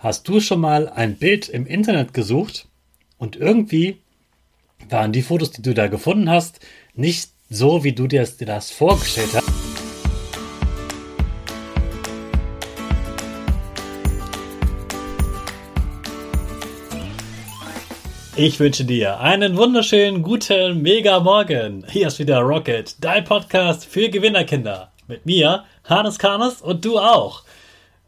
Hast du schon mal ein Bild im Internet gesucht und irgendwie waren die Fotos, die du da gefunden hast, nicht so, wie du dir das vorgestellt hast? Ich wünsche dir einen wunderschönen guten Mega Morgen. Hier ist wieder Rocket, dein Podcast für Gewinnerkinder. Mit mir, Hannes Karnes und du auch.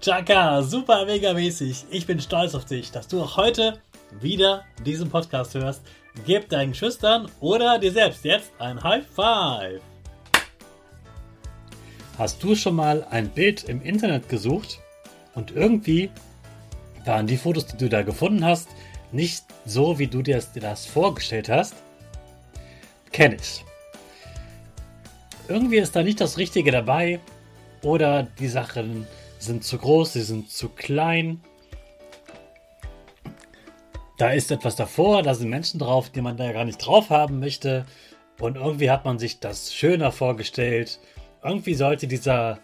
Chaka, super mega mäßig. Ich bin stolz auf dich, dass du auch heute wieder diesen Podcast hörst. Gib deinen Schüchtern oder dir selbst jetzt ein High Five. Hast du schon mal ein Bild im Internet gesucht und irgendwie waren die Fotos, die du da gefunden hast, nicht so, wie du dir das vorgestellt hast? Kenn ich. Irgendwie ist da nicht das Richtige dabei oder die Sachen sind zu groß, sie sind zu klein. Da ist etwas davor, da sind Menschen drauf, die man da gar nicht drauf haben möchte. Und irgendwie hat man sich das schöner vorgestellt. Irgendwie sollte dieser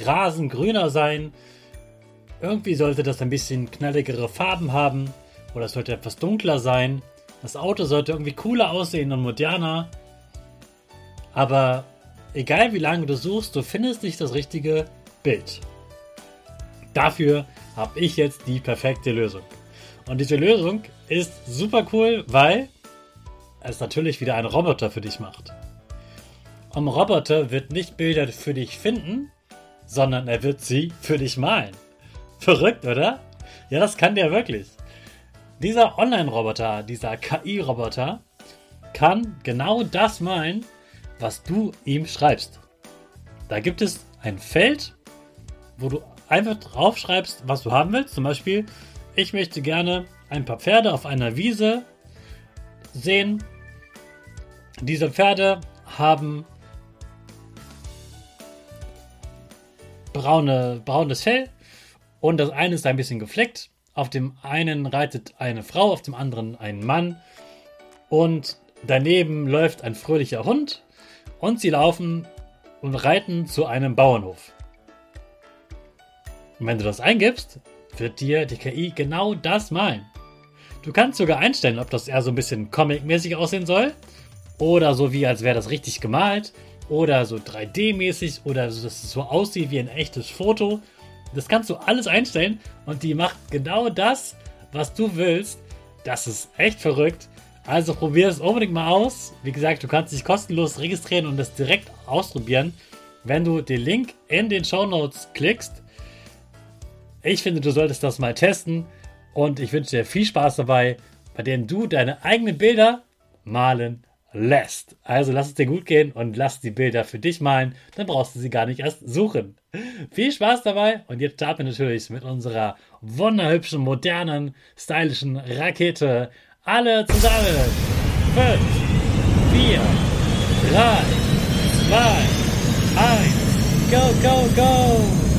Rasen grüner sein. Irgendwie sollte das ein bisschen knalligere Farben haben. Oder es sollte etwas dunkler sein. Das Auto sollte irgendwie cooler aussehen und moderner. Aber egal wie lange du suchst, du findest nicht das richtige Bild. Dafür habe ich jetzt die perfekte Lösung. Und diese Lösung ist super cool, weil es natürlich wieder ein Roboter für dich macht. Und ein Roboter wird nicht Bilder für dich finden, sondern er wird sie für dich malen. Verrückt, oder? Ja, das kann der wirklich. Dieser Online-Roboter, dieser KI-Roboter, kann genau das malen, was du ihm schreibst. Da gibt es ein Feld, wo du einfach draufschreibst, was du haben willst. Zum Beispiel, ich möchte gerne ein paar Pferde auf einer Wiese sehen. Diese Pferde haben braune, braunes Fell und das eine ist ein bisschen gefleckt. Auf dem einen reitet eine Frau, auf dem anderen ein Mann und daneben läuft ein fröhlicher Hund und sie laufen und reiten zu einem Bauernhof. Und wenn du das eingibst, wird dir die KI genau das malen. Du kannst sogar einstellen, ob das eher so ein bisschen comic-mäßig aussehen soll oder so wie als wäre das richtig gemalt oder so 3D-mäßig oder so, dass es so aussieht wie ein echtes Foto. Das kannst du alles einstellen und die macht genau das, was du willst. Das ist echt verrückt. Also probier es unbedingt mal aus. Wie gesagt, du kannst dich kostenlos registrieren und das direkt ausprobieren. Wenn du den Link in den Show Notes klickst, Ich finde, du solltest das mal testen und ich wünsche dir viel Spaß dabei, bei denen du deine eigenen Bilder malen lässt. Also lass es dir gut gehen und lass die Bilder für dich malen, dann brauchst du sie gar nicht erst suchen. Viel Spaß dabei und jetzt starten wir natürlich mit unserer wunderhübschen, modernen, stylischen Rakete. Alle zusammen. 5, 4, 3, 2, 1, go, go, go!